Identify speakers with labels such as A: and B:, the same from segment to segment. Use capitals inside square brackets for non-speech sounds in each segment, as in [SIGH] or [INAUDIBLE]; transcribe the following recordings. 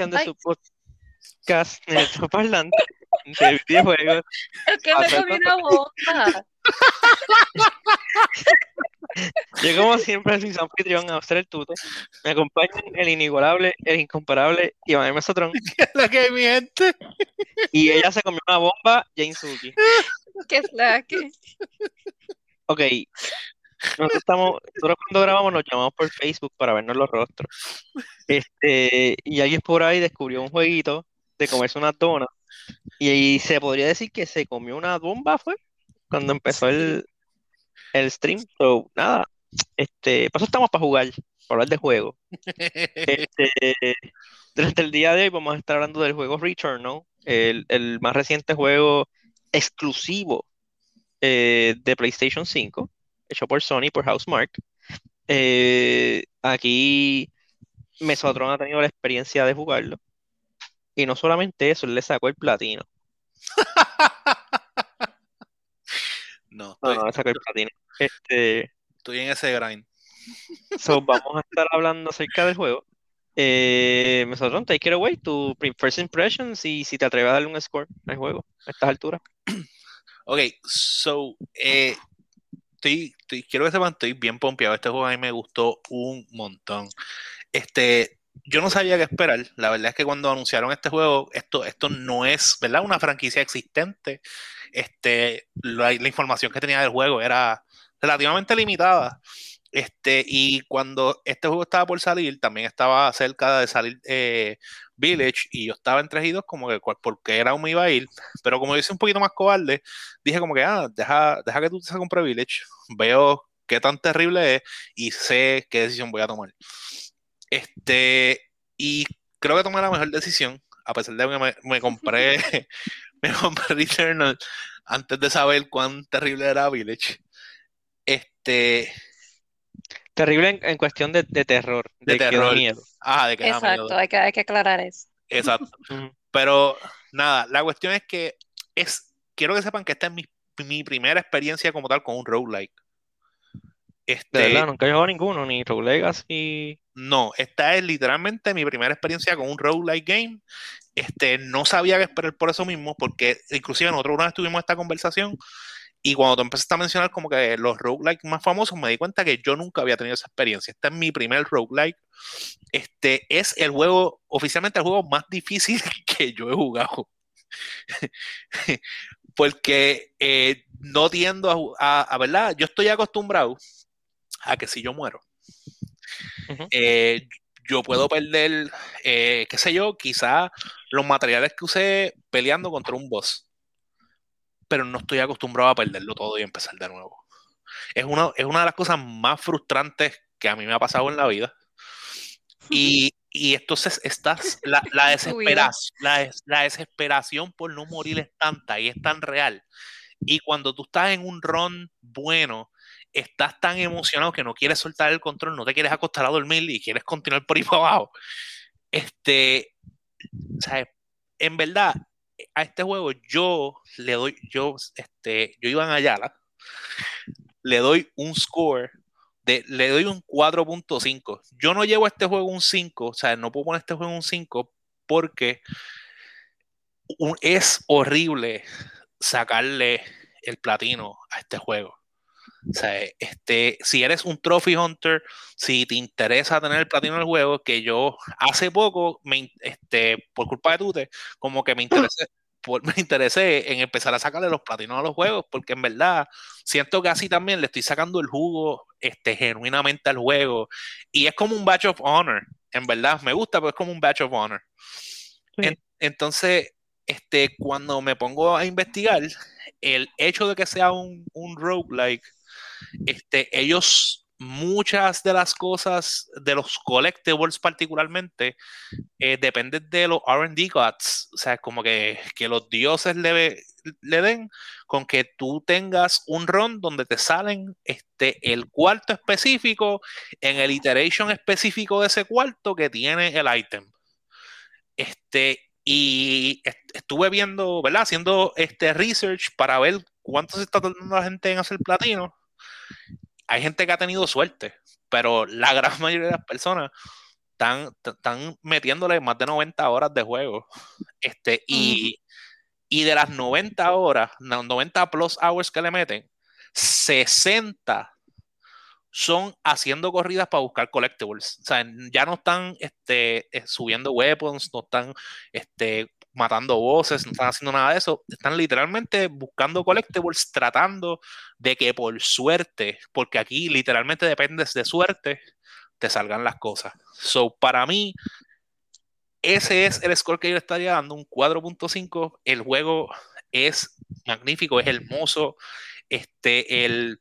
A: edición de su podcast [LAUGHS] Parlante de videojuegos.
B: Es que me comí una bomba. [LAUGHS]
A: Yo como siempre soy su anfitrión a hacer el tuto. Me acompañan el inigualable, el incomparable Iván Mesotrón. [LAUGHS]
C: ¿Qué es la que hay, mi gente?
A: Y ella se comió una bomba, Jane Suki.
B: ¿Qué es la que?
A: Ok. Nosotros estamos, nosotros cuando grabamos nos llamamos por Facebook para vernos los rostros. Este, y alguien por ahí descubrió un jueguito de comerse una dona. Y se podría decir que se comió una bomba, fue cuando empezó el, el stream. So, nada, este, por eso estamos para jugar, para hablar de juego. Este, durante el día de hoy vamos a estar hablando del juego Returnal, el, el más reciente juego exclusivo eh, de PlayStation 5, hecho por Sony, por Housemark. Eh, aquí Mesotron ha tenido la experiencia de jugarlo. Y no solamente eso, él le sacó el platino. [LAUGHS]
C: No,
A: No, le sacó el platino. Este,
C: estoy en ese grind.
A: so, vamos a estar hablando acerca del juego. Eh, Mesotron, take it away, tu first impressions y si te atreves a darle un score al juego a estas alturas.
C: Ok, so, eh, estoy, estoy- quiero que sepan, estoy bien pompeado. Este juego a mí me gustó un montón. Este, yo no sabía qué esperar. La verdad es que cuando anunciaron este juego, esto, esto no es, ¿verdad? Una franquicia existente. Este, la, la información que tenía del juego era relativamente limitada. Este, y cuando este juego estaba por salir, también estaba cerca de salir eh, Village, y yo estaba ellos como que porque era un iba a ir, pero como yo soy un poquito más cobarde, dije como que, ah, deja, deja que tú te compres Village, veo qué tan terrible es y sé qué decisión voy a tomar. Este, y creo que tomé la mejor decisión, a pesar de que me, me compré, [LAUGHS] me compré Returnal antes de saber cuán terrible era Village. Este,
A: Terrible en, en cuestión de, de terror,
C: De
A: de, que da
C: terror.
A: miedo.
C: ah, de que da miedo.
B: Exacto, hay que, hay que aclarar eso.
C: Exacto. [LAUGHS] Pero nada, la cuestión es que es, quiero que sepan que esta es mi, mi primera experiencia como tal con un roguelike.
A: De
C: Este,
A: verdad, nunca he jugado ninguno, ni Rogue Legacy.
C: no, esta es literalmente mi primera experiencia con un roguelike game. Este, no sabía qué esperar por eso mismo, porque inclusive nosotros una vez tuvimos esta conversación y cuando tú empezaste a mencionar como que los roguelike más famosos, me di cuenta que yo nunca había tenido esa experiencia. Este es mi primer roguelike. Este es el juego, oficialmente el juego más difícil [LAUGHS] que yo he jugado. [LAUGHS] Porque eh, no tiendo a, a, a, ¿verdad? Yo estoy acostumbrado a que si yo muero,
A: Ujú.
C: eh, yo puedo perder, eh, qué sé yo, quizá los materiales que usé peleando contra un boss. Pero no estoy acostumbrado a perderlo todo y empezar de nuevo. Es una, es una de las cosas más frustrantes que a mí me ha pasado en la vida. [LAUGHS] Y, y entonces estás, la, la, [LAUGHS] desesperación, la, des- la desesperación por no morir es tanta y es tan real. Y cuando tú estás en un run bueno, estás tan emocionado que no quieres soltar el control, no te quieres acostar a dormir y quieres continuar por ahí para abajo. Este, ¿sabes? En verdad, a este juego yo le doy, yo, este, yo Iván Ayala, le doy un score de, le doy un 4.5. Yo no llevo a este juego un 5, o sea, no puedo poner este juego un 5 porque es horrible sacarle el platino a este juego. O sea, este, si eres un trophy hunter, si te interesa tener el platino del juego, que yo hace poco, me, este, por culpa de Tute, como que me interesé, [GASPS] por- me interesé en empezar a sacarle los platinos a los juegos, porque en verdad siento que así también le estoy sacando el jugo este, genuinamente al juego. Y es como un badge of honor, en verdad, me gusta, pero es como un badge of honor.
A: Sí.
C: En- entonces, este, cuando me pongo a investigar, el hecho de que sea un, un roguelike, este, ellos, muchas de las cosas, de los collectibles particularmente, eh, dependen de los RD gods. O sea, como que, que los dioses le, le den con que tú tengas un run donde te salen este, el cuarto específico en el iteration específico de ese cuarto que tiene el item. Este, y est- estuve viendo, ¿verdad? Haciendo este research para ver cuánto se está tardando la gente en hacer platino. Hay gente que ha tenido suerte, pero la [LAUGHS] gran mayoría de las personas están, metiéndole más de 90 horas de juego. Este, y, y de las 90 horas, no, 90 plus hours que le meten, 60 son haciendo corridas para buscar collectibles. O sea, ya no están este, eh, subiendo weapons, no están este, matando voces, no están haciendo nada de eso. Están literalmente buscando collectibles, tratando de que por suerte, porque aquí literalmente dependes de suerte, te salgan las cosas. So, para mí, ese es el score que yo estaría dando, un 4.5. El juego es magnífico, es hermoso. Este, el,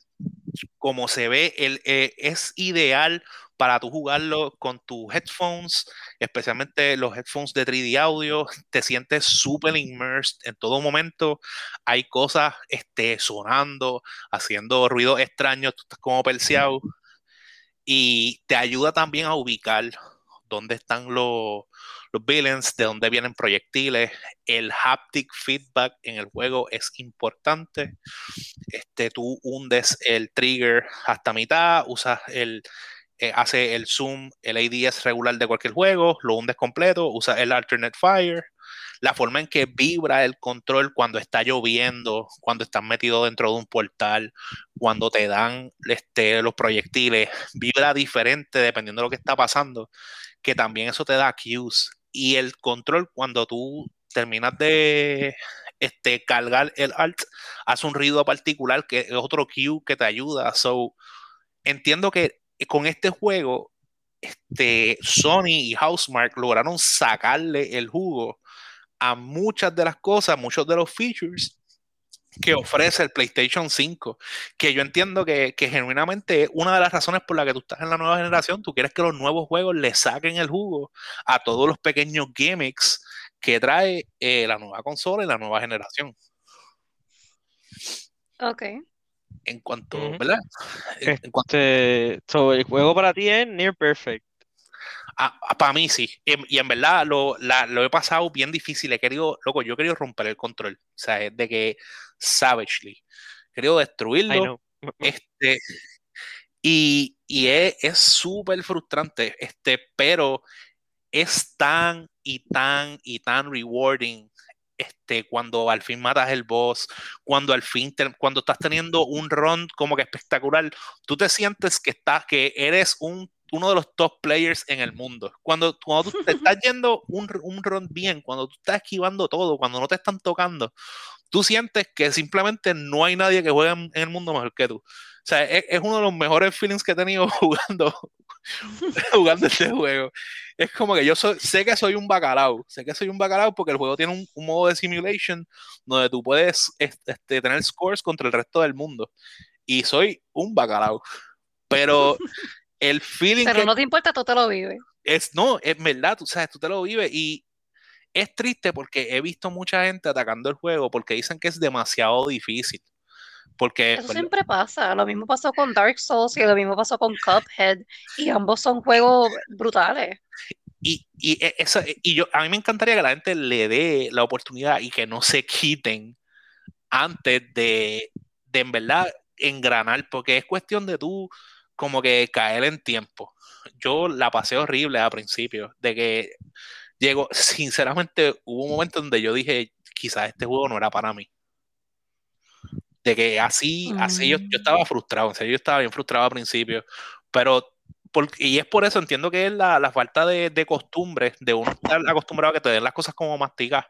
C: como se ve, el, eh, es ideal para tú jugarlo con tus headphones, especialmente los headphones de 3D audio, [LAUGHS] te sientes súper immersed en todo momento, hay cosas este, sonando, haciendo ruidos extraños, tú estás como perseado, y te ayuda también a ubicar dónde están los, los villains, de dónde vienen proyectiles, el haptic feedback en el juego es importante, este, tú hundes el trigger hasta mitad, usas el, eh, hace el zoom, el ADS regular de cualquier juego, lo hundes completo, usa el alternate fire, la forma en que vibra el control cuando está lloviendo, cuando estás metido dentro de un portal, cuando te dan este, los proyectiles, vibra diferente dependiendo de lo que está pasando, que también eso te da cues. Y el control, cuando tú terminas de este, cargar el alt, hace un ruido particular que es otro cue que te ayuda. So, entiendo que con este juego, este, Sony y Housemark lograron sacarle el jugo a muchas de las cosas, muchos de los features que ofrece el PlayStation 5, que yo entiendo que, que genuinamente una de las razones por la que tú estás en la nueva generación, tú quieres que los nuevos juegos le saquen el jugo a todos los pequeños gimmicks que trae eh, la nueva consola y la nueva generación.
B: Ok.
C: En cuanto. ¿verdad? En, en cuanto
A: Este, so, el juego para ti es near perfect.
C: para mí sí. Y, y en verdad lo, la- lo he pasado bien difícil. He querido, loco, yo he querido romper el control. O sea, es de que savagely. He querido destruirlo.
A: I know.
C: Este, y y es es súper frustrante, este, pero es tan y tan y tan rewarding este, cuando al fin matas el boss, cuando al fin, te- cuando estás teniendo un run como que espectacular, tú te sientes que estás, que eres un, uno de los top players en el mundo. Cuando, cuando tú te estás [LAUGHS] yendo un, un run bien, cuando tú estás esquivando todo, cuando no te están tocando, tú sientes que simplemente no hay nadie que juegue en, en el mundo mejor que tú. O sea, es, es uno de los mejores feelings que he tenido [LAUGHS] jugando, [LAUGHS] jugando este juego. Es como que yo soy- sé que soy un bacalao, sé que soy un bacalao porque el juego tiene un, un modo de simulation donde tú puedes es- este, tener scores contra el resto del mundo. Y soy un bacalao. Pero [LAUGHS] el feeling
B: Pero
C: que
B: no te importa, tú te lo vives.
C: es, no, es verdad, tú sabes, tú te lo vives y es triste porque he visto mucha gente atacando el juego porque dicen que es demasiado difícil. Porque,
B: Eso
C: ¿verdad?
B: siempre pasa. Lo mismo pasó con Dark Souls y lo mismo pasó con Cuphead. Y ambos son juegos brutales.
C: Y, y, e- esa- y yo, a mí me encantaría que la gente le dé la oportunidad y que no se [LAUGHS] quiten antes de, de en verdad engranar, porque es cuestión de tú como que caer en tiempo. Yo la pasé horrible al principio, de que llegó, sinceramente, hubo un momento donde yo dije, quizás este juego no era para mí. De que así, así yo, yo estaba frustrado, en serio, yo estaba bien frustrado al principio, pero por- y es por eso entiendo que es la, la falta de, de costumbre, de uno estar acostumbrado a que te den las cosas como masticar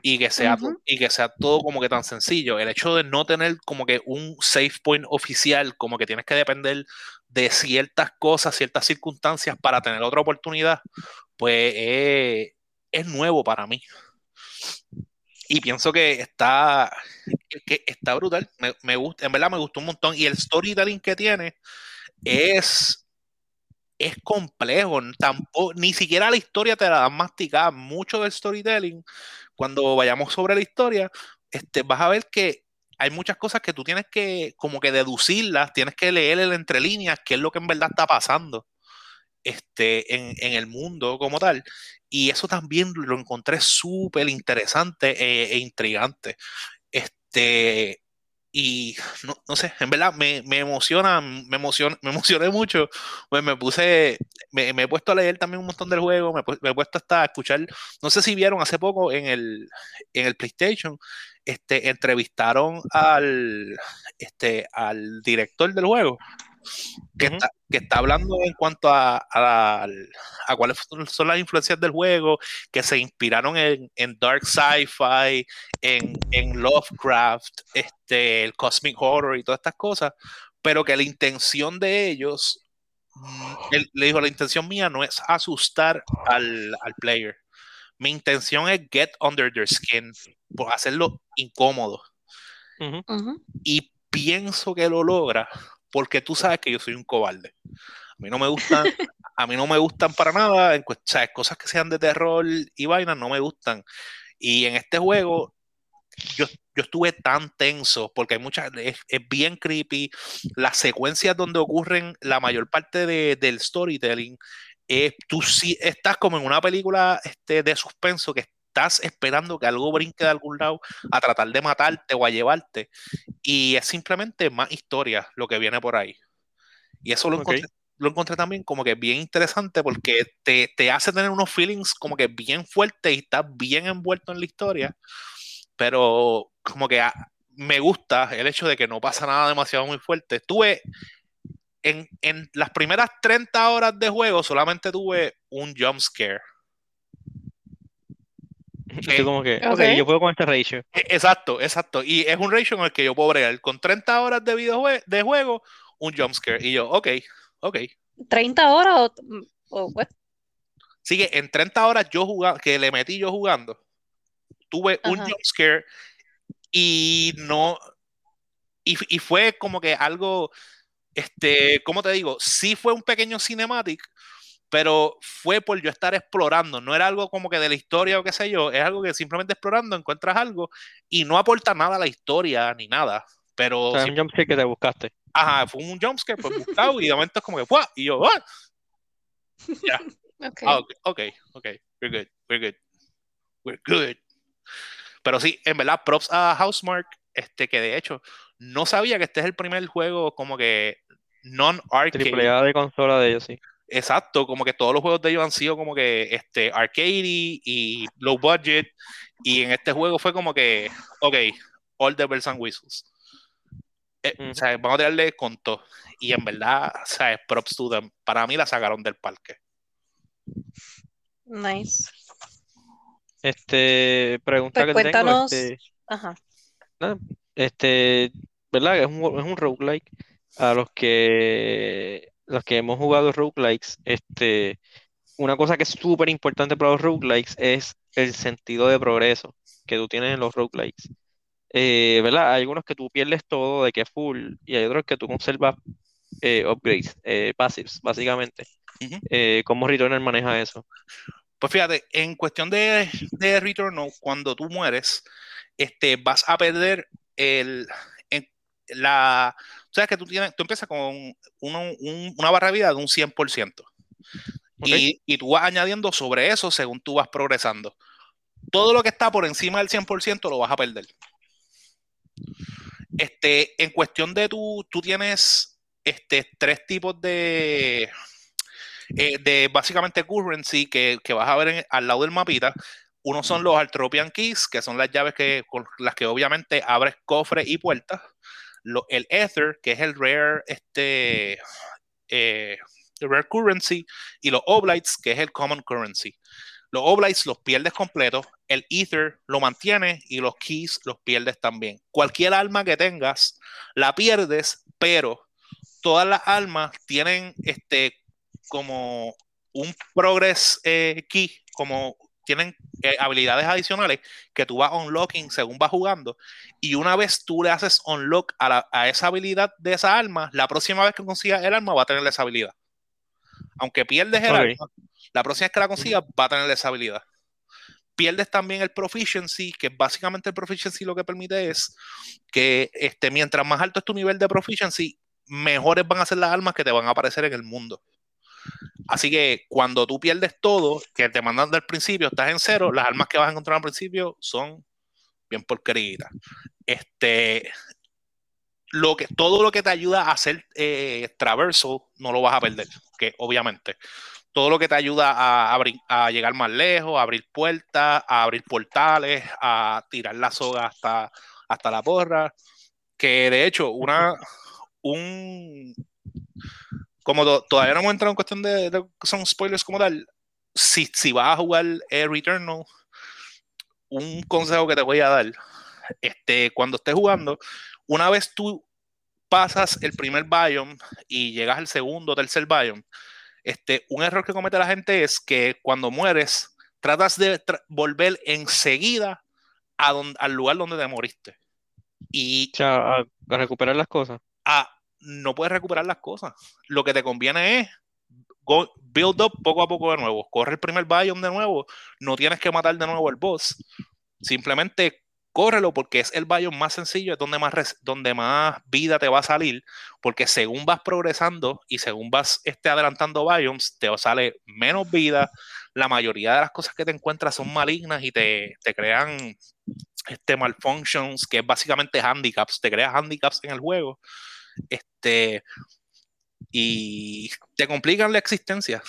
C: y que sea
B: Ujú.
C: y que sea todo como que tan sencillo. El hecho de no tener como que un safe point oficial, como que tienes que depender de ciertas cosas, ciertas circunstancias para tener otra oportunidad, pues eh, es nuevo para mí. Y pienso que está, que está brutal. Me, me gusta, en verdad me gustó un montón. Y el storytelling que tiene es, es complejo. Tampoco, ni siquiera la historia te la dan masticada. Mucho del storytelling, cuando vayamos sobre la historia, este, vas a ver que hay muchas cosas que tú tienes que como que deducirlas, tienes que leer el entre líneas qué es lo que en verdad está pasando este, en, el mundo como tal. Y eso también lo encontré súper interesante e, e intrigante. Este, y no, no, sé, en verdad me, me emociona, me emociona, [LAUGHS] me emocioné mucho. Pues me puse, me, me, he puesto a leer también un montón del juego, me, me, he puesto hasta a escuchar, no sé si vieron hace poco en el, en el PlayStation, este, entrevistaron al, este, al director del juego. Que, uh -huh. está, que está hablando en cuanto a, a, a, cuáles son las influencias del juego, que se inspiraron en, en dark sci-fi, en, en, Lovecraft, este, el cosmic horror y todas estas cosas, pero que la intención de ellos, él, le dijo, la intención mía no es asustar al, al player, mi intención es get under their skin, por hacerlo incómodo. Uh -huh. Uh -huh. Y pienso que lo logra porque tú sabes que yo soy un cobarde. A mí no me gustan, [LAUGHS] a mí no me gustan para nada, en, o sea, cosas que sean de terror y vainas no me gustan. Y en este juego yo, yo estuve tan tenso porque hay muchas, es, es, bien creepy. Las secuencias donde ocurren la mayor parte de, del storytelling, eh, tú sí estás como en una película este, de suspenso que estás esperando que algo brinque de algún lado a tratar de matarte o a llevarte. Y es simplemente más historia lo que viene por ahí. Y eso lo, okay. encontré, lo encontré también como que bien interesante porque te, te, hace tener unos feelings como que bien fuertes y estás bien envuelto en la historia. Pero como que a, me gusta el hecho de que no pasa nada demasiado muy fuerte. Tuve en, en las primeras 30 horas de juego solamente tuve un jump scare
A: Okay. como que, okay. okay. yo puedo con este ratio.
C: Exacto, exacto. Y es un ratio en el que yo puedo bregar con 30 horas de, videojue de juego, un jumpscare. Y yo, ok, ok.
B: ¿30 horas o, o what?
C: Sigue, en 30 horas yo jugando, que le metí yo jugando, tuve Ajá. un jumpscare y no. Y, y fue como que algo, este, ¿cómo te digo? Sí fue un pequeño cinematic, pero fue por yo estar explorando, no era algo como que de la historia o qué sé yo, es algo que simplemente explorando encuentras algo y no aporta nada a la historia ni nada, pero...
A: O sea, un jumpscare que te buscaste.
C: Ajá, fue un jumpscare pues buscado y de momento es como que ¡Fua! y yo ¡Ah! Ya.
B: okay.
C: Ah, ok, ok, ok, we're good, we're good, we're good. Pero sí, en verdad, props a Housemark, este, que de hecho no sabía que este es el primer juego como que non-arcade.
A: Triple A de consola de ellos, sí.
C: Exacto, como que todos los juegos de ellos han sido como que este arcade y low budget y en este juego fue como que ok, all the bells and whistles. Eh, mm. o sea, vamos a tirarle con todo y en verdad, o sea, props to them. Para mí la sacaron del parque.
B: Nice.
A: Este, pregunta
B: pues
A: que
B: cuéntanos
A: tengo este,
B: ajá.
A: este, ¿verdad? Es un, es un roguelike a los que los que hemos jugado roguelikes, este, una cosa que es súper importante para los roguelikes es el sentido de progreso que tú tienes en los roguelikes. Eh, ¿verdad? Hay algunos que tú pierdes todo de que es full y hay otros que tú conservas eh, upgrades, eh, passives, básicamente. Uh -huh. ¿Cómo Returnal maneja eso?
C: Pues fíjate, en cuestión de, de Returnal, cuando tú mueres, este, vas a perder el, la, sabes que tú, tienes, tú empiezas con un, una barra de vida de un 100%. Okay. Y, y, tú vas añadiendo sobre eso según tú vas progresando. Todo lo que está por encima del 100% lo vas a perder. Este, en cuestión de tú, tú tienes este, tres tipos de, eh, de básicamente currency que, que vas a ver en, al lado del mapita. Uno son los Altropian Keys, que son las llaves que, con las que obviamente abres cofres y puertas lo, el Ether, que es el rare, este, eh, rare currency, y los Oblites, que es el common currency. Los Oblites los pierdes completos, el Ether lo mantiene y los Keys los pierdes también. Cualquier alma que tengas, la pierdes, pero todas las almas tienen este como un progress eh, key, como tienen eh, habilidades adicionales que tú vas unlocking según vas jugando. Y una vez tú le haces unlock a, la, a esa habilidad de esa arma, la próxima vez que consigas el arma va a tener esa habilidad. Aunque pierdes el okay. arma, la próxima vez que la consigas va a tener esa habilidad. Pierdes también el proficiency, que básicamente el proficiency lo que permite es que este, mientras más alto es tu nivel de proficiency, mejores van a ser las armas que te van a aparecer en el mundo. Así que cuando tú pierdes todo, que te mandan del principio, estás en cero, las armas que vas a encontrar al principio son bien porqueritas. Este, lo que, todo lo que te ayuda a hacer eh, traverso no lo vas a perder, que obviamente. Todo lo que te ayuda a, abrir, a llegar más lejos, a abrir puertas, a abrir portales, a tirar la soga hasta, hasta la porra. Que de hecho, una, un, como todavía no hemos entrado en cuestión de, son spoilers como tal, si, si vas a jugar Air Returnal, un consejo que te voy a dar, este, cuando estés jugando, una vez tú pasas el primer biome y llegas al segundo o tercer biome, este, un error que comete la gente es que cuando mueres, tratas de volver enseguida a al lugar donde te moriste. Y
A: a, recuperar las cosas.
C: No puedes recuperar las cosas. Lo que te conviene es build up poco a poco de nuevo. Corre el primer biome de nuevo. No tienes que matar de nuevo al boss. Simplemente córrelo porque es el biome más sencillo, es donde más, donde más vida te va a salir, porque según vas progresando y según vas este, adelantando biomes, te sale menos vida, la mayoría de las cosas que te encuentras son malignas y te, te crean este, malfunctions, que es básicamente handicaps, te creas handicaps en el juego, y te complican la existencia.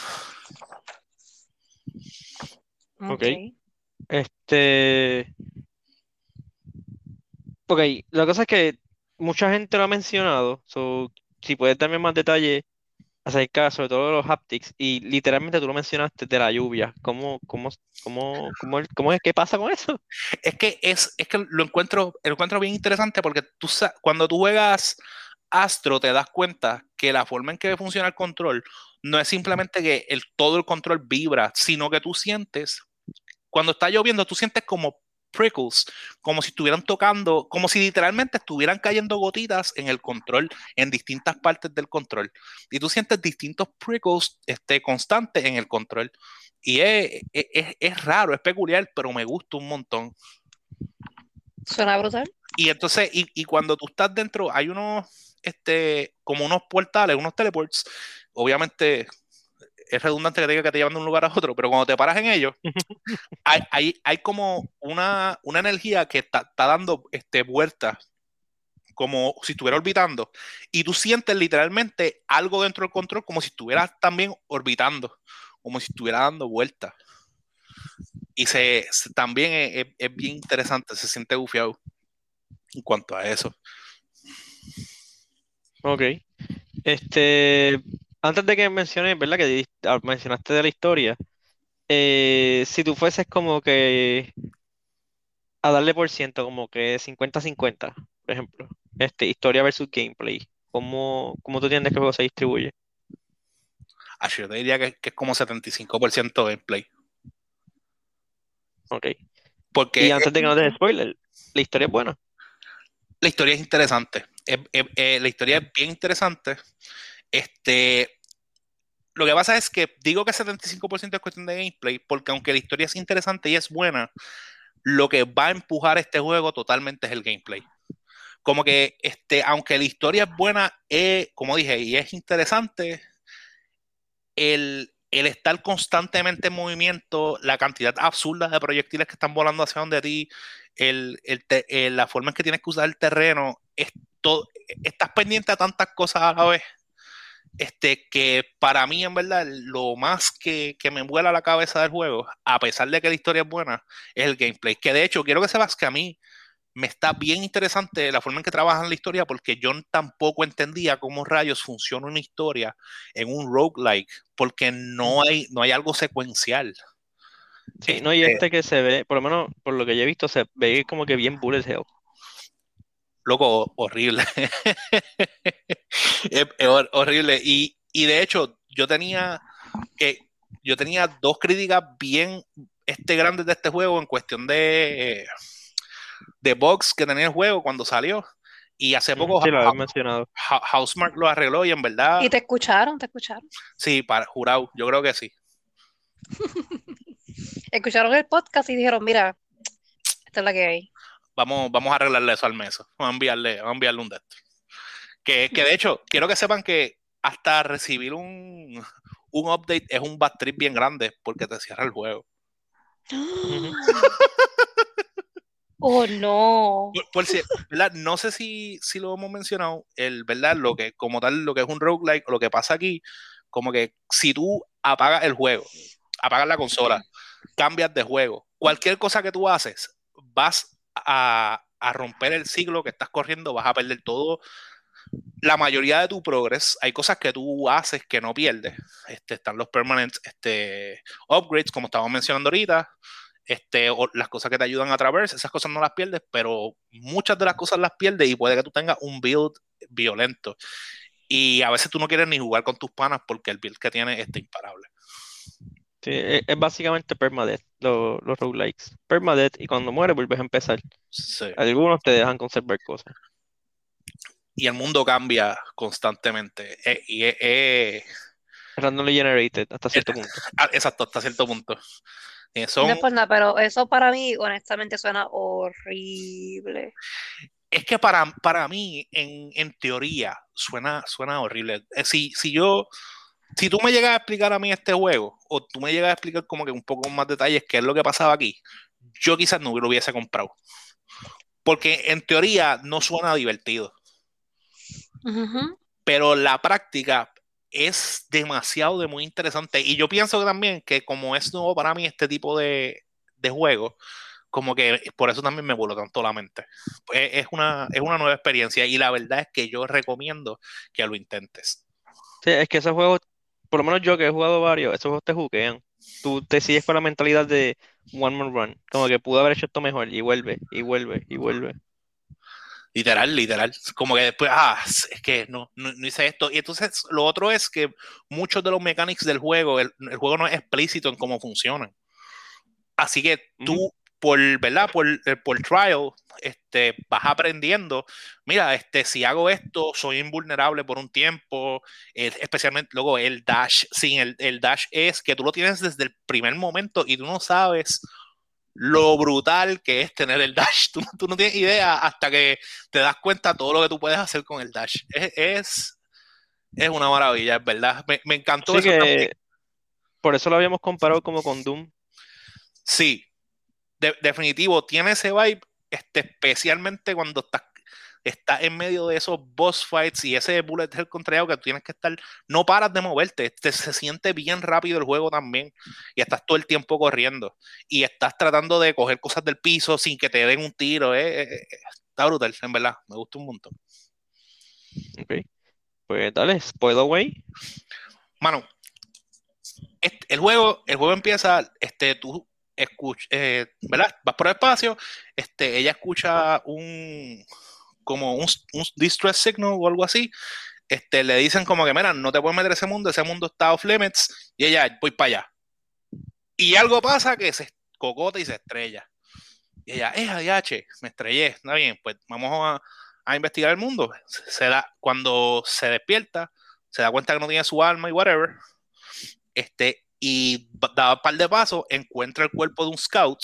A: Ok. Este. Ok, la cosa es que mucha gente lo ha mencionado. So, si puedes darme más detalle acerca sobre todo de los haptics, y literalmente tú lo mencionaste de la lluvia. ¿Cómo, cómo, cómo, cómo, cómo es? ¿Qué pasa con eso? [LAUGHS]
C: Es que es, es que lo encuentro, lo encuentro bien interesante porque tú cuando tú juegas Astro te das cuenta que la forma en que funciona el control no es simplemente que el, todo el control vibra, sino que tú sientes, cuando está lloviendo, tú sientes como prickles, como si estuvieran tocando, como si literalmente estuvieran cayendo gotitas en el control, en distintas partes del control. Y tú sientes distintos prickles este, constantes en el control. Y es, es, es raro, es peculiar, pero me gusta un montón.
B: Suena brutal.
C: Y entonces, y, y cuando tú estás dentro, hay unos, este, como unos portales, unos teleports, obviamente es redundante que te diga que te llevan de un lugar a otro, pero cuando te paras en ellos, [LAUGHS] hay, hay, hay, como una, una energía que está, dando este, vueltas, como si estuviera orbitando, y tú sientes literalmente algo dentro del control como si estuvieras también orbitando, como si estuviera dando vueltas. Y se, también es, es, bien interesante, se siente bufiado en cuanto a eso.
A: Ok. Este, antes de que menciones, ¿verdad? Que ah, mencionaste de la historia, eh, si tú fueses como que a darle por ciento, como que 50-50, por ejemplo, este, historia versus gameplay, ¿cómo, cómo tú entiendes que el juego se distribuye?
C: Ah, yo te diría que, es como 75% gameplay.
A: Ok. Porque, y antes de que no te spoiler, la historia es buena.
C: La historia es interesante. Eh, la historia es bien interesante. Este, lo que pasa es que digo que 75% es cuestión de gameplay, porque aunque la historia es interesante y es buena, lo que va a empujar este juego totalmente es el gameplay. Como que, este, aunque la historia es buena, eh, como dije, y es interesante, el, estar constantemente en movimiento, la cantidad absurda de proyectiles que están volando hacia donde ti, el, la forma en que tienes que usar el terreno, es todo, estás pendiente a tantas cosas a la vez este, que para mí, en verdad, lo más que, me vuela la cabeza del juego, a pesar de que la historia es buena, es el gameplay. Que de hecho, quiero que sepas que a mí me está bien interesante la forma en que trabajan la historia, porque yo tampoco entendía cómo rayos funciona una historia en un roguelike, porque no hay, no hay algo secuencial.
A: Sí, no, y este, este que se ve, por lo menos por lo que yo he visto, se ve como que bien bullet hell
C: loco, horrible. [LAUGHS] es, horrible. Y, de hecho, yo tenía que yo tenía dos críticas bien este, grandes de este juego en cuestión de, de bugs que tenía el juego cuando salió. Y hace poco
A: sí, lo mencionado.
C: Housemark lo arregló y en verdad.
B: ¿Y te escucharon? ¿Te escucharon?
C: Sí, para jurado, yo creo que sí. [LAUGHS]
B: escucharon el podcast y dijeron, mira, esta es la que hay
C: vamos, a arreglarle eso al mes. Vamos a enviarle, vamos a enviarle un de Que, que de hecho, quiero que sepan que hasta recibir un, un update es un bad trip bien grande porque te cierra el juego. [GASPS]
B: Oh, no.
C: Por, por si- ¿verdad? No sé si, si lo hemos mencionado, el, ¿verdad? Lo que, como tal, lo que es un roguelike, lo que pasa aquí, como que si tú apagas el juego, apagas la consola, cambias de juego, cualquier cosa que tú haces, vas a, romper el ciclo que estás corriendo, vas a perder todo. La mayoría de tu progress, hay cosas que tú haces que no pierdes. Este, están los permanent este, upgrades, como estábamos mencionando ahorita, este, o las cosas que te ayudan a traverse, esas cosas no las pierdes, pero muchas de las cosas las pierdes y puede que tú tengas un build violento. Y a veces tú no quieres ni jugar con tus panas porque el build que tienes está imparable.
A: Sí, es, es básicamente permadeath, lo- los roguelikes. Permadeath y cuando mueres vuelves a empezar.
C: Sí.
A: Algunos te dejan conservar cosas.
C: Y el mundo cambia constantemente. Eh, y es- es-
A: Randomly generated hasta cierto punto.
C: ah, exacto, hasta cierto punto. Eh,
B: No
C: son,
B: es por nada, pero eso para mí, honestamente, suena horrible.
C: es que para, para mí, en, en teoría, suena, suena horrible. Eh, si, si yo, si tú me llegas a explicar a mí este juego, o tú me llegas a explicar como que un poco más detalles qué es lo que pasaba aquí, yo quizás no lo hubiese comprado. Porque en teoría no suena divertido. Pero la práctica es demasiado de muy interesante. Y yo pienso que también que como es nuevo para mí este tipo de, de juego, como que por eso también me voló tanto la mente. Es, es una, es una nueva experiencia y la verdad es que yo recomiendo que lo intentes.
A: Sí, es que esos juegos, por lo menos yo que he jugado varios, esos juegos te juquean. Tú te sigues con la mentalidad de one more run. Como que pudo haber hecho esto mejor y vuelve, y vuelve, y vuelve.
C: Literal, literal. Como que después, ah, es que no, no, no hice esto. Y entonces lo otro es que muchos de los mechanics del juego, el, el juego no es explícito en cómo funcionan. Así que tú,
A: Ujú.
C: por, ¿verdad? Por, eh, por trial, este, vas aprendiendo. Mira, este, si hago esto, soy invulnerable por un tiempo. eh, especialmente luego el dash. Sin el, el dash es que tú lo tienes desde el primer momento y tú no sabes lo brutal que es tener el dash. [LAUGHS] Tú, tú no tienes idea hasta que te das cuenta todo lo que tú puedes hacer con el dash. Es, es, es una maravilla, es verdad. Me, me encantó
A: Así
C: eso
A: que por eso lo habíamos comparado como con Doom.
C: Sí, de- definitivo, tiene ese vibe, este, especialmente cuando estás, estás en medio de esos boss fights y ese bullet hell contrario que tú tienes que estar, no paras de moverte, te- se siente bien rápido el juego también y estás todo el tiempo corriendo y estás tratando de coger cosas del piso sin que te den un tiro, eh, eh, eh, está brutal, en verdad, me gusta un montón.
A: Ok. Pues dale, spoiler away.
C: Mano, este- el juego, el juego empieza, este, tú escuchas, ¿verdad? Vas por el espacio, este, ella escucha un, como un distress signal o algo así, este, le dicen como que, mira, no te puedes meter a ese mundo, ese mundo está off limits, y ella, voy para allá. Y algo pasa que se cocota y se estrella. Y ella, eh, ADH, me estrellé, está bien, pues vamos a, a investigar el mundo. Se da, cuando se despierta, se da cuenta que no tiene su alma y whatever, este, y ba- da un par de pasos, encuentra el cuerpo de un scout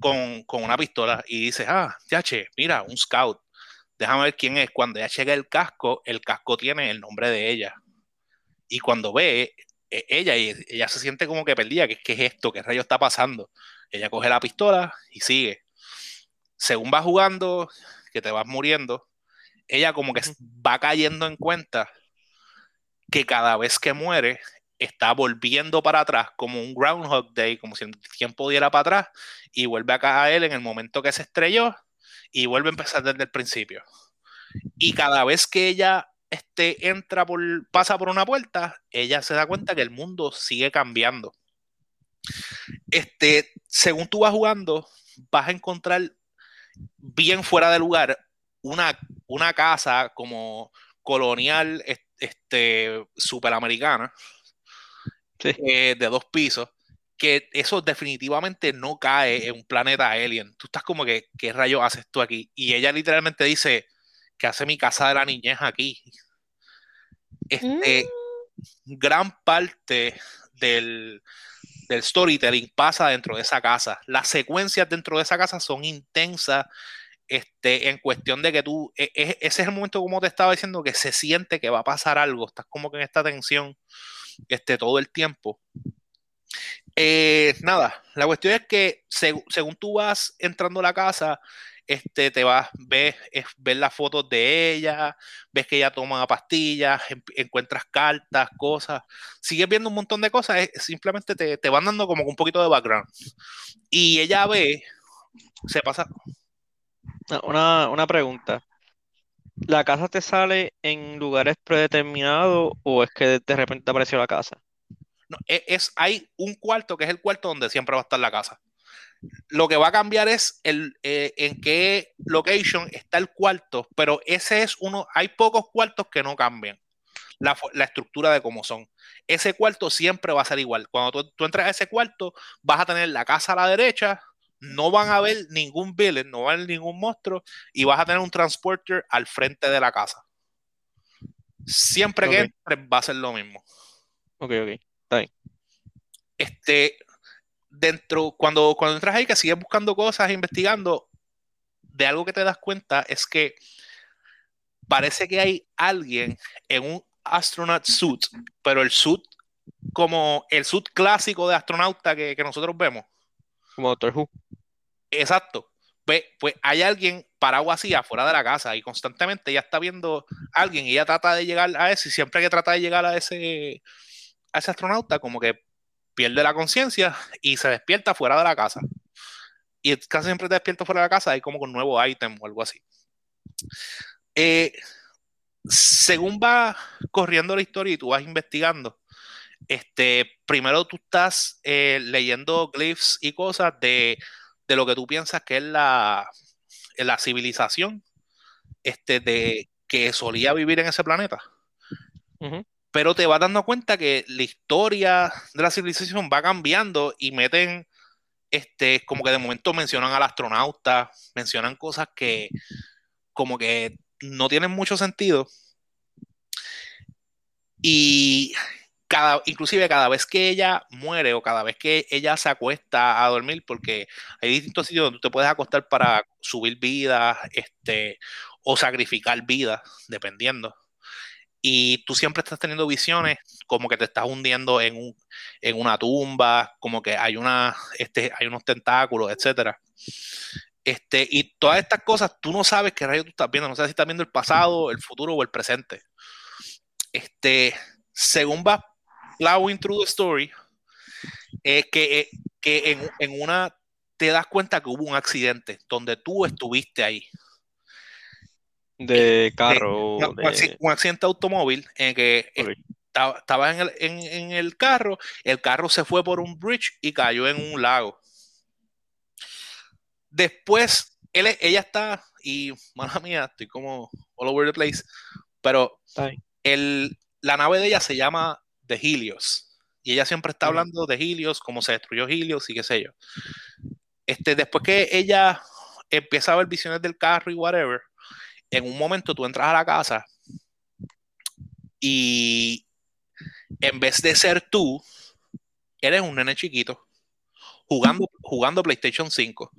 C: con, con una pistola y dice, ah, ya che, mira, un scout, déjame ver quién es. Cuando ella llega el casco, el casco tiene el nombre de ella. Y cuando ve eh, ella, y ella se siente como que perdida, ¿qué, qué es esto? ¿Qué rayo está pasando? Ella coge la pistola y sigue. Según va jugando, que te vas muriendo, ella como que va cayendo en cuenta que cada vez que muere está volviendo para atrás como un Groundhog Day, como si el tiempo diera para atrás y vuelve a caer en el momento que se estrelló y vuelve a empezar desde el principio. Y cada vez que ella este, entra por, pasa por una puerta, ella se da cuenta que el mundo sigue cambiando. Este, según tú vas jugando, vas a encontrar bien fuera de lugar una, una casa como colonial es- este, superamericana
A: Sí.
C: eh, de dos pisos, que eso definitivamente no cae en un planeta alien. Tú estás como que, ¿qué rayos haces tú aquí? Y ella literalmente dice, que hace mi casa de la niñez aquí? Este, gran parte del, del storytelling pasa dentro de esa casa. Las secuencias dentro de esa casa son intensas este, en cuestión de que tú, e- e- ese es el momento como te estaba diciendo, que se siente que va a pasar algo, estás como que en esta tensión este, todo el tiempo. Eh, nada, la cuestión es que seg- según tú vas entrando a la casa, este, te vas, ves, es- ves las fotos de ella, ves que ella toma pastillas, en- encuentras cartas, cosas, sigues viendo un montón de cosas, es- simplemente te, te van dando como un poquito de background. Y ella ve, se pasa,
A: Una, una pregunta. ¿La casa te sale en lugares predeterminados o es que de repente apareció la casa?
C: no, e- es, hay un cuarto que es el cuarto donde siempre va a estar la casa. Lo que va a cambiar es el, eh, en qué location está el cuarto, pero ese es uno, hay pocos cuartos que no cambian la, la estructura de cómo son. Ese cuarto siempre va a ser igual. Cuando tú, tú entras a ese cuarto, vas a tener la casa a la derecha, no van a ver ningún villain, no va a haber ningún monstruo, y vas a tener un transporter al frente de la casa. Siempre que entres va a ser lo mismo
A: Ok, ok.
C: este, dentro, cuando, cuando entras ahí, que sigues buscando cosas, investigando, de algo que te das cuenta es que parece que hay alguien en un astronaut suit, pero el suit como el suit clásico de astronauta que, que nosotros vemos.
A: Como Doctor Who.
C: Exacto. Pues, pues hay alguien parado así afuera de la casa y constantemente ella está viendo a alguien y ella trata de llegar a ese y siempre que trata de llegar a ese, a ese astronauta como que pierde la conciencia y se despierta fuera de la casa. Y casi siempre te despierta fuera de la casa hay como con nuevo ítem o algo así. Eh, según va corriendo la historia y tú vas investigando, este, primero tú estás eh, leyendo glyphs y cosas de, de lo que tú piensas que es la, la civilización este, de, que solía vivir en ese planeta. Pero te vas dando cuenta que la historia de la civilización va cambiando y meten, este, como que de momento mencionan al astronauta, mencionan cosas que como que no tienen mucho sentido. Y inclusive cada vez que ella muere o cada vez que ella se acuesta a dormir, porque hay distintos sitios donde tú te puedes acostar para subir vidas, este, o sacrificar vidas, dependiendo. Y tú siempre estás teniendo visiones como que te estás hundiendo en, un, en una tumba, como que hay, una, este, hay unos tentáculos, etcétera. Este, y todas estas cosas tú no sabes qué rayo tú estás viendo, no sabes si estás viendo el pasado, el futuro o el presente. Este, según va plowing through the story, es que, eh, que en, en una te das cuenta que hubo un accidente donde tú estuviste ahí.
A: De carro.
C: Un, un
A: de...
C: acci- un accidente automóvil en que estaba- estabas en el, en, en el carro, el carro se fue por un bridge y cayó en un lago. Después, él, ella está, y mala mía, estoy como all over the place, pero el, la nave de ella se llama The Helios. Y ella siempre está hablando de Helios, cómo se destruyó Helios y qué sé yo. Este, después que ella empieza a ver visiones del carro y whatever, en un momento tú entras a la casa y en vez de ser tú, eres un nene chiquito jugando, jugando PlayStation 5,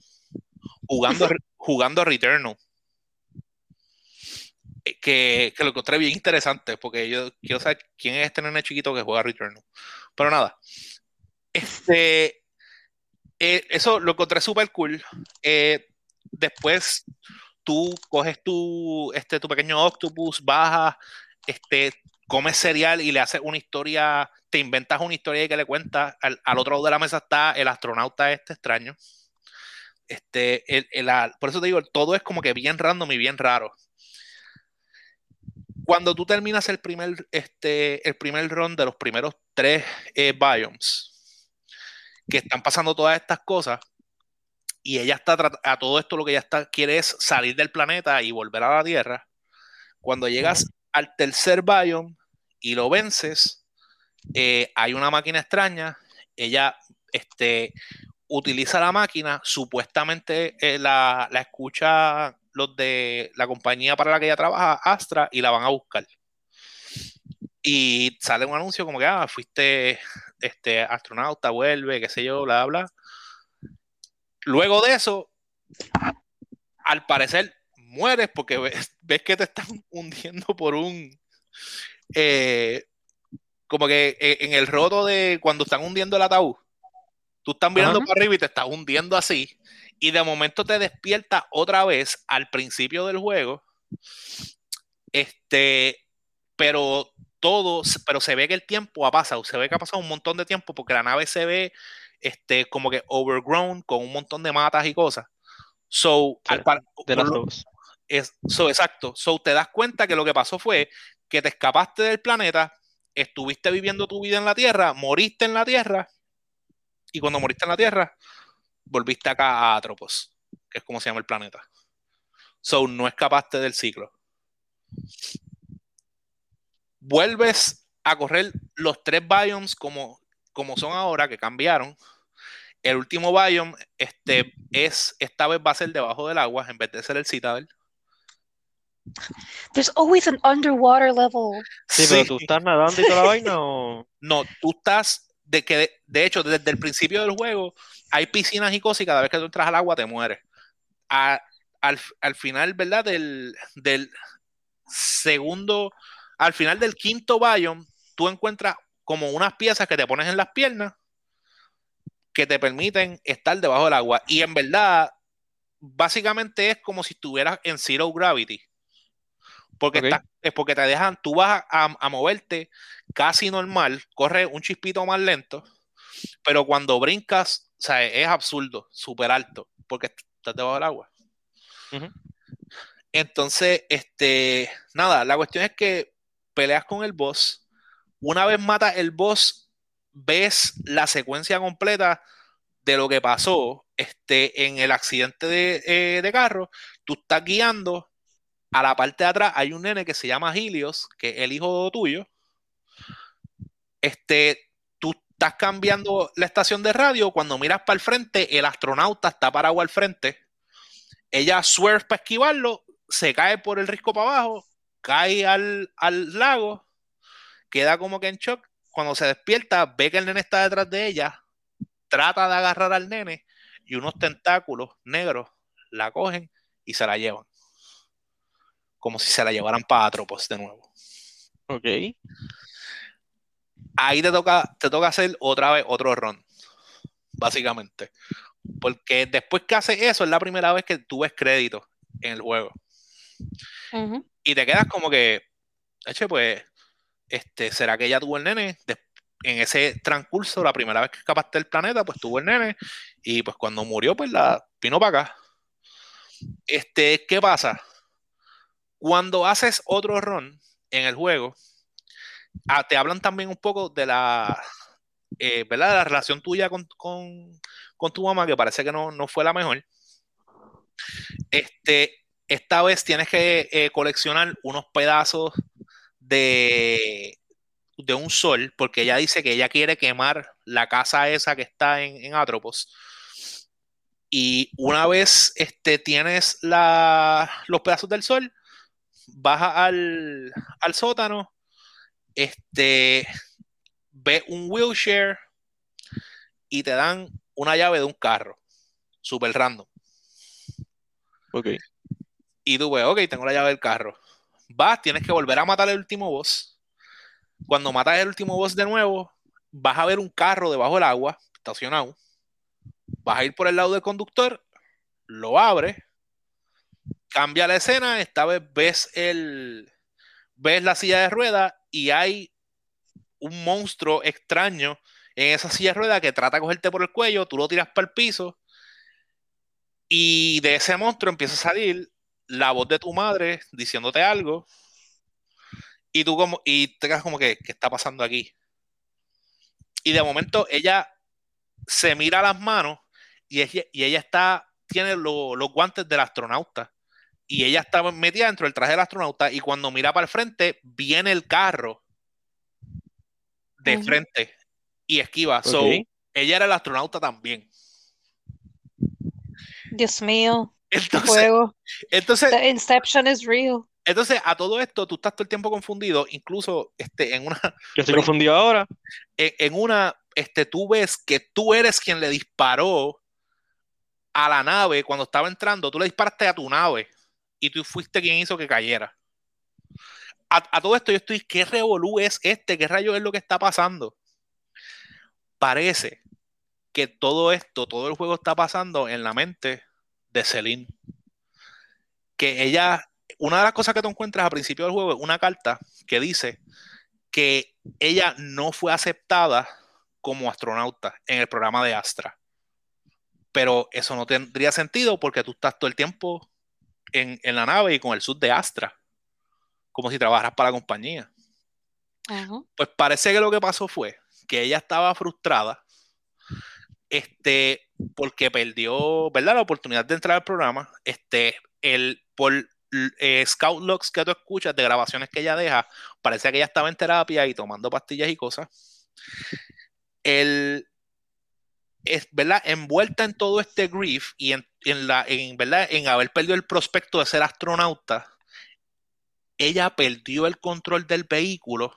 C: jugando, [LAUGHS] jugando Returnal. Que, lo encontré bien interesante porque yo quiero saber quién es este nene chiquito que juega Returnal. Pero nada, este, eh, eso lo encontré súper cool. Eh, después tú coges tu, este, tu pequeño octopus, bajas, este, comes cereal y le haces una historia, te inventas una historia y que le cuentas. Al, otro lado de la mesa está el astronauta este extraño. Este, el, el- por eso te digo, todo es como que bien random y bien raro. Cuando tú terminas el primer, este, el primer run de los primeros tres eh, biomes, que están pasando todas estas cosas, y ella está a todo esto lo que ella está, quiere es salir del planeta y volver a la Tierra. Cuando llegas al tercer biome y lo vences, eh, hay una máquina extraña, ella este, utiliza la máquina, supuestamente eh, la, la escucha los de la compañía para la que ella trabaja, Astra, y la van a buscar. Y sale un anuncio como que, ah, fuiste este, astronauta, vuelve, qué sé yo, bla, bla. Luego de eso, al parecer mueres porque ves, ves que te están [LAUGHS] hundiendo por un eh, como que eh, en el roto de cuando están hundiendo el ataúd, tú estás mirando
A: Ajá.
C: para arriba y te estás hundiendo así, y de momento te despierta otra vez al principio del juego, este, pero todo, pero se ve que el tiempo ha pasado, se ve que ha pasado un montón de tiempo porque la nave se ve este, como que overgrown con un montón de matas y cosas. So,
A: Sí,
C: al par-
A: De las
C: lo-
A: dos.
C: es, so, exacto. So, te das cuenta que lo que pasó fue que te escapaste del planeta, estuviste viviendo tu vida en la Tierra, moriste en la Tierra, y cuando moriste en la Tierra, volviste acá a Atropos, que es como se llama el planeta. So, no escapaste del ciclo. Vuelves a correr los tres biomes como, como son ahora, que cambiaron. El último biome este, es, esta vez va a ser debajo del agua en vez de ser el Citadel.
B: There's always an underwater level.
A: Sí, pero tú estás nadando y toda la vaina o.
C: No, tú estás, de que de, hecho, desde el principio del juego hay piscinas y cosas y cada vez que tú entras al agua te mueres. A- al, al final, ¿verdad? Del, del segundo, al final del quinto biome, tú encuentras como unas piezas que te pones en las piernas que te permiten estar debajo del agua. Y en verdad, básicamente es como si estuvieras en zero gravity. Porque, es porque te dejan, tú vas a, a moverte casi normal, corre un chispito más lento, pero cuando brincas, o sea, es absurdo, súper alto, porque estás debajo del agua. Entonces, este, nada, la cuestión es que peleas con el boss. Una vez matas el boss, ves la secuencia completa de lo que pasó este, en el accidente de, eh, de carro. Tú estás guiando. A la parte de atrás hay un nene que se llama Helios, que es el hijo tuyo. Este, tú estás cambiando la estación de radio. Cuando miras para el frente, el astronauta está parado al frente. Ella swerve para esquivarlo, se cae por el risco para abajo, cae al, al lago, queda como que en shock. Cuando se despierta, ve que el nene está detrás de ella, trata de agarrar al nene y unos tentáculos negros la cogen y se la llevan. Como si se la llevaran para Atropos de nuevo.
A: Ok.
C: Ahí te toca, te toca hacer otra vez otro run, básicamente. Porque después que haces eso, es la primera vez que tú ves crédito en el juego. Y te quedas como que, eche, pues, este, ¿será que ella tuvo el nene? En ese transcurso, la primera vez que escapaste del planeta, pues tuvo el nene, y pues cuando murió, pues la vino para acá. Este, ¿qué pasa? Cuando haces otro run en el juego, ah, te hablan también un poco de la, eh, ¿verdad? La relación tuya con, con, con tu mamá, que parece que no, no fue la mejor. Este, esta vez tienes que eh, coleccionar unos pedazos de, de un sol, porque ella dice que ella quiere quemar la casa esa que está en, en Atropos. Y una vez este, tienes la, los pedazos del sol, baja al, al sótano, este, ve un wheelchair y te dan una llave de un carro, super random.
A: Ok.
C: Y tú, pues, ok, tengo la llave del carro. Vas, tienes que volver a matar el último boss. Cuando matas el último boss de nuevo, vas a ver un carro debajo del agua, estacionado. Vas a ir por el lado del conductor, lo abres, cambia la escena, esta vez ves el ves la silla de ruedas y hay un monstruo extraño en esa silla de ruedas que trata de cogerte por el cuello, tú lo tiras para el piso y de ese monstruo empieza a salir la voz de tu madre diciéndote algo y tú como y te quedas como que ¿qué está pasando aquí? Y de momento ella se mira las manos y ella, y ella está tiene lo- los guantes del astronauta y ella está metida dentro del traje del astronauta y cuando mira para el frente viene el carro de frente y esquiva. So,
A: Ok.
C: ella era el astronauta también.
B: Dios mío,
C: Entonces,
B: juego.
C: entonces
B: The Inception is real.
C: Entonces, a todo esto, tú estás todo el tiempo confundido, incluso este, en una,
A: Yo estoy confundido ahora.
C: en, en una, este, tú ves que tú eres quien le disparó a la nave cuando estaba entrando, tú le disparaste a tu nave y tú fuiste quien hizo que cayera. a, todo esto yo estoy, ¿qué revolú es este? ¿Qué rayo es lo que está pasando? Parece que todo esto, todo el juego está pasando en la mente de Celine. Que ella, una de las cosas que tú encuentras al principio del juego es una carta que dice que ella no fue aceptada como astronauta en el programa de Astra. Pero eso no tendría sentido porque tú estás todo el tiempo en, en la nave y con el sud de Astra, como si trabajaras para la compañía.
B: Ajá.
C: Pues parece que lo que pasó fue que ella estaba frustrada este, porque perdió, ¿verdad? La oportunidad de entrar al programa, este, el, por eh, scout logs que tú escuchas de grabaciones que ella deja, parece que ella estaba en terapia y tomando pastillas y cosas. El, es, ¿verdad? Envuelta en todo este grief y en, en la, en, ¿verdad? En haber perdido el prospecto de ser astronauta, ella perdió el control del vehículo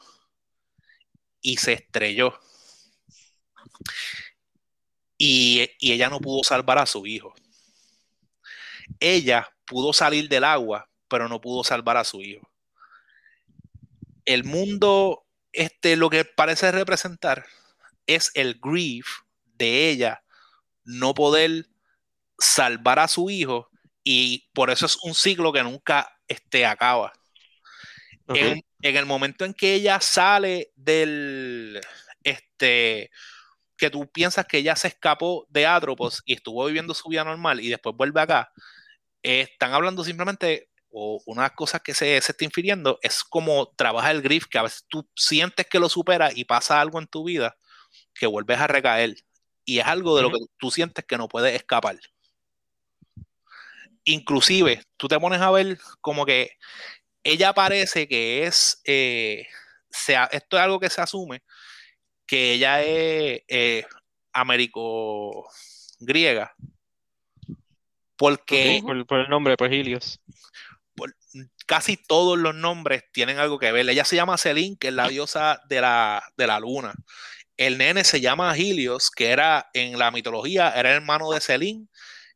C: y se estrelló. Y, y ella no pudo salvar a su hijo. Ella pudo salir del agua, pero no pudo salvar a su hijo. El mundo, este, lo que parece representar es el grief de ella no poder salvar a su hijo y por eso es un ciclo que nunca este, acaba. En, en el momento en que ella sale del, este, que tú piensas que ella se escapó de Atropos y estuvo viviendo su vida normal y después vuelve acá, eh, están hablando simplemente, o una de las cosas que se, se está infiriendo es como trabaja el grief, que a veces tú sientes que lo superas y pasa algo en tu vida que vuelves a recaer. Y es algo de lo que tú sientes que no puedes escapar. Inclusive, tú te pones a ver como que ella parece que es, eh, sea, esto es algo que se asume, que ella es eh, américo-griega. Porque
A: Ok, por, por el nombre, pues Helios.
C: por- casi todos los nombres tienen algo que ver. Ella se llama Selin, que es la diosa de la, de la luna. El nene se llama Helios, que era en la mitología, era hermano de Selin,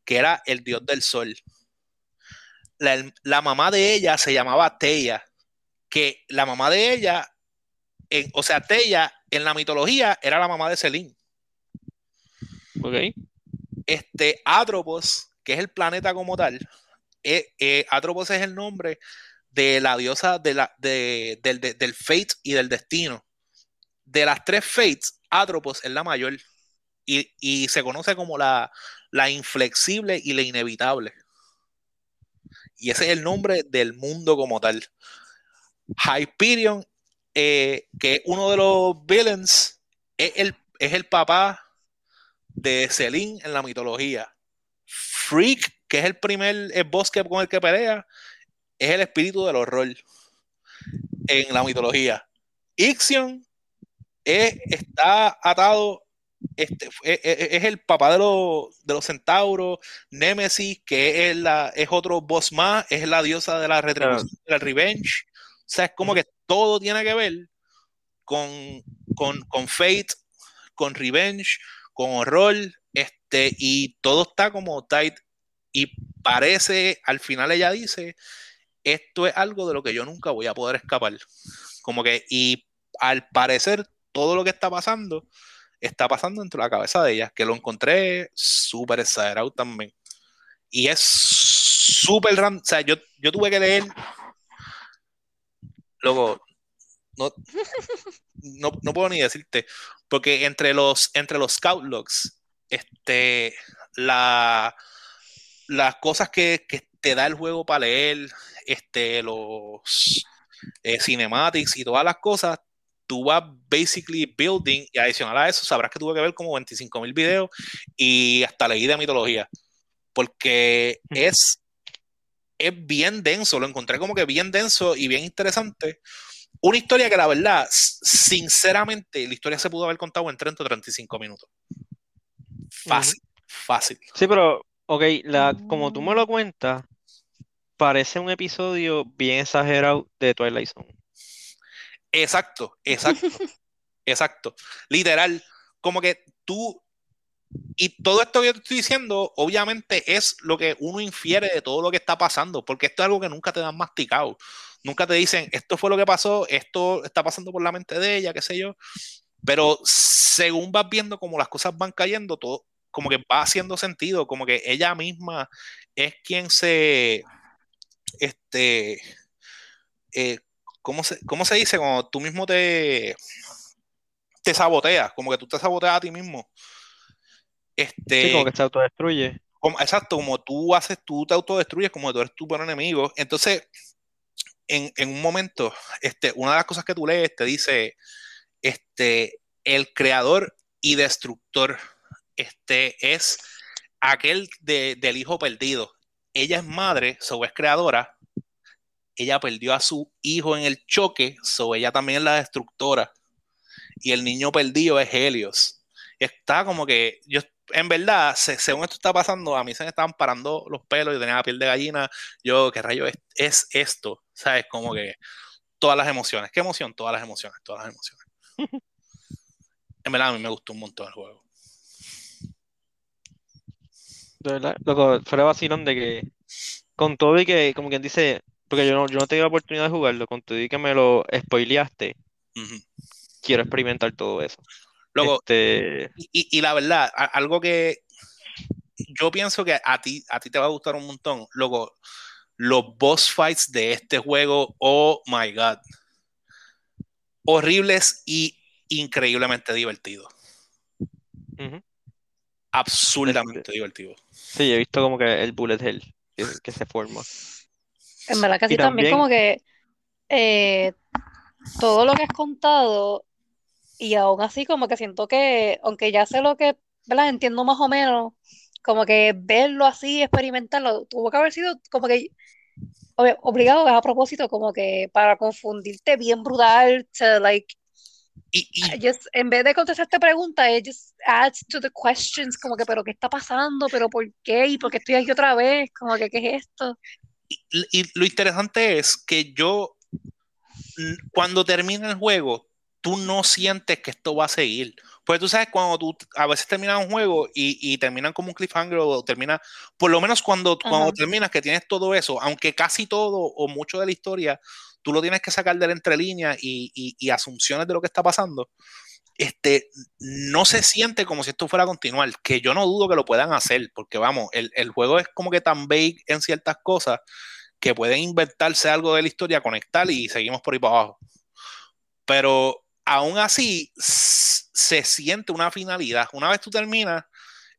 C: que era el dios del sol. La, mamá de ella se llamaba Teia, que la mamá de ella, en- o sea, Teia en la mitología era la mamá de Selin.
A: Ok.
C: este Atropos, que es el planeta como tal, eh, eh, Atropos es el nombre de la diosa de la, de- del, de- del fate y del destino. De las tres fates, Atropos es la mayor y, se conoce como la, inflexible y la inevitable. Y ese es el nombre del mundo como tal. Hyperion, eh, que es uno de los villains, es el, papá de Selin en la mitología. Freak, que es el primer el boss con el que pelea, es el espíritu del horror en la mitología. Ixion es- está atado, este, es, es- es el papá de, los- de los centauros. Nemesis, que es, la, es otro boss más, es la diosa de la retribución, de la revenge. O sea, es como que todo tiene que ver con, con, con Fate, con Revenge, con horror, este, y todo está como tight. Y parece, al final ella dice, esto es algo de lo que yo nunca voy a poder escapar. Como que, y al parecer, todo lo que está pasando, está pasando dentro de la cabeza de ella, que lo encontré súper exagerado también. Y es súper random. O sea, yo, yo tuve que leer. Luego, no, no, no puedo ni decirte, porque entre los, entre los scout logs, este, la, las cosas que, que te da el juego para leer, este, los eh, cinematics y todas las cosas, tú vas basically building y adicional a eso sabrás que tuve que ver como 25 mil videos y hasta leí de mitología, porque
A: Mm.
C: es, es bien denso, lo encontré como que bien denso y bien interesante. Una historia que la verdad, sinceramente, la historia se pudo haber contado en 30 o 35 minutos. Fácil, fácil.
A: Sí, pero, ok, la, como tú me lo cuentas, parece un episodio bien exagerado de Twilight Zone.
C: Exacto, exacto, [LAUGHS] exacto. Literal, como que tú, y todo esto que yo te estoy diciendo, obviamente es lo que uno infiere de todo lo que está pasando, porque esto es algo que nunca te dan masticado. nunca te dicen, esto fue lo que pasó, esto está pasando por la mente de ella, qué sé yo. Pero según vas viendo cómo las cosas van cayendo, todo como que va haciendo sentido, como que ella misma es quien se, este, eh, ¿cómo, se, ¿cómo se dice? Cuando tú mismo te, te saboteas, como que tú te saboteas a ti mismo. Este,
A: Sí, como que se autodestruye.
C: como- exacto, como tú haces, tú te autodestruyes, como que tú eres tu peor enemigo. Entonces, en, en un momento, este, una de las cosas que tú lees te dice, este, el creador y destructor, este, es aquel de- del hijo perdido. Ella es madre, so es creadora. Ella perdió a su hijo en el choque, so ella también es la destructora. Y el niño perdido es Helios. Está como que, yo, en verdad, se- según esto está pasando, a mí se me estaban parando los pelos, yo tenía la piel de gallina. Yo, ¿qué rayo es, es esto? ¿Sabes? Como que todas las emociones. ¿Qué emoción? Todas las emociones, todas las emociones. [LAUGHS] En verdad, a mí me gustó un montón el juego.
A: De verdad, loco, fuera vacilón de que con todo y que, como quien dice, porque yo no, yo no tengo la oportunidad de jugarlo, con todo y que me lo spoileaste,
C: Ujú.
A: quiero experimentar todo eso.
C: Luego,
A: Este,
C: y, y la verdad, algo que yo pienso que a ti, a ti te va a gustar un montón, luego, los boss fights de este juego, oh my god, horribles y increíblemente divertidos,
A: ujú.
C: absurdamente divertidos.
A: Sí, he visto como que el bullet hell que, que se forma.
B: En verdad que sí, también
A: también-
B: como que eh, todo lo que has contado y aún así como que siento que, aunque ya sé lo que, ¿verdad? Entiendo más o menos, como que verlo así, experimentarlo, tuvo que haber sido como que ob- obligado a propósito, como que para confundirte bien brutal, to like,
C: Y, y-
B: just, en vez de contestar esta pregunta, it just adds to the questions, como que, pero ¿qué está pasando? ¿Pero por qué? ¿Y por qué estoy aquí otra vez? Como que, ¿qué es esto?
C: Y- lo interesante es que yo, cuando termina el juego, tú no sientes que esto va a seguir. Pues tú sabes, cuando tú a veces terminas un juego y, y terminan como un cliffhanger o termina, por lo menos cuando, cuando terminas que tienes todo eso, aunque casi todo o mucho de la historia, tú lo tienes que sacar de la entrelínea y, y- y asunciones de lo que está pasando. Este, no se siente como si esto fuera a continuar, que yo no dudo que lo puedan hacer, porque vamos, el, el juego es como que tan vague en ciertas cosas que pueden inventarse algo de la historia, conectar y seguimos por ahí para abajo. Pero aún así se siente una finalidad. Una vez tú terminas,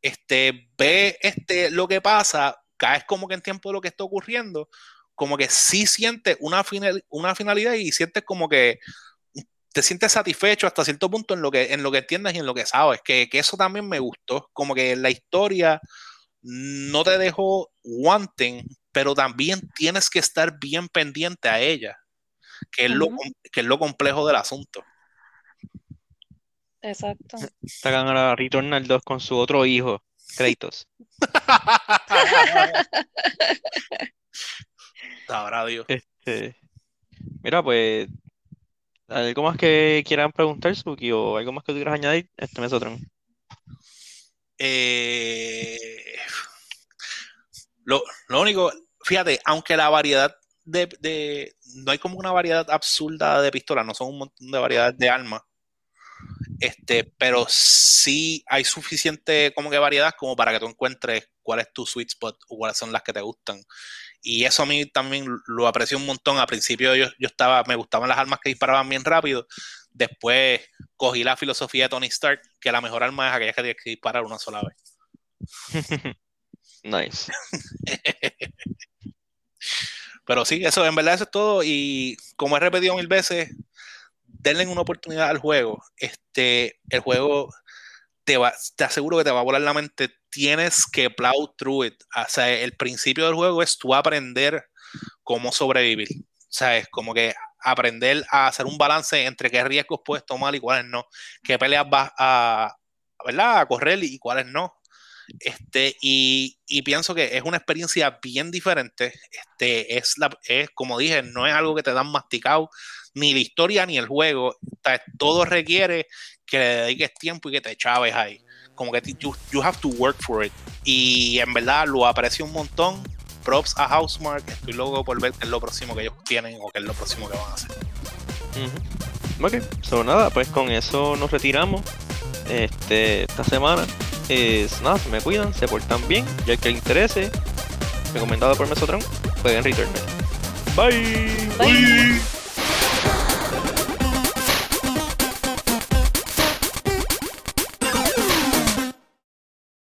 C: este, ves este, lo que pasa, caes como que en tiempo de lo que está ocurriendo, como que sí sientes una, final, una finalidad y sientes como que te sientes satisfecho hasta cierto punto en lo que, en lo que entiendes y en lo que sabes, que, que eso también me gustó, como que la historia no te dejó wanting, pero también tienes que estar bien pendiente a ella, que es, lo,
B: Ujú.
C: que es lo complejo del asunto.
B: Exacto.
A: Sacan a Returnal 2 con su otro hijo, Kratos. [LAUGHS]
C: Sabrá Dios.
A: Este, mira, pues, ¿algo más que quieran preguntar, Suki, o algo más que tú quieras añadir? Este Mesotron.
C: Eh, lo, lo único, fíjate, aunque la variedad de, de- no hay como una variedad absurda de pistolas, no son un montón de variedades de armas. Este, pero sí hay suficiente como que variedad como para que tú encuentres cuál es tu sweet spot o cuáles son las que te gustan. Y eso a mí también lo aprecio un montón. Al principio yo, yo estaba, me gustaban las armas que disparaban bien rápido. Después cogí la filosofía de Tony Stark, que la mejor arma es aquella que tienes que disparar una sola vez. [LAUGHS]
A: Nice. [LAUGHS]
C: Pero sí, eso, en verdad eso es todo. Y como he repetido mil veces, denle una oportunidad al juego. Este, el juego te va, te aseguro que te va a volar la mente. Tienes que plow through it. O sea, el principio del juego es tú aprender cómo sobrevivir. O sea, es como que aprender a hacer un balance entre qué riesgos puedes tomar y cuáles no. Qué peleas vas a, ¿verdad? a correr y cuáles no. Este, y, y pienso que es una experiencia bien diferente. Este, es, la, es, como dije, no es algo que te dan masticado, ni la historia ni el juego. Todo requiere que le dediques tiempo y que te chaves ahí. Como que you, you have to work for it. Y en verdad lo aprecio un montón. props a Housemark. Estoy loco por ver qué es lo próximo que ellos tienen o qué es lo próximo que van a hacer.
A: Ujú. Ok, so nada, pues con eso nos retiramos este, esta semana. Es, nada, se me cuidan, se portan bien. Y al que le interese, recomendado por Mesotron, pueden returnar. Bye.
B: Bye.
C: Bye.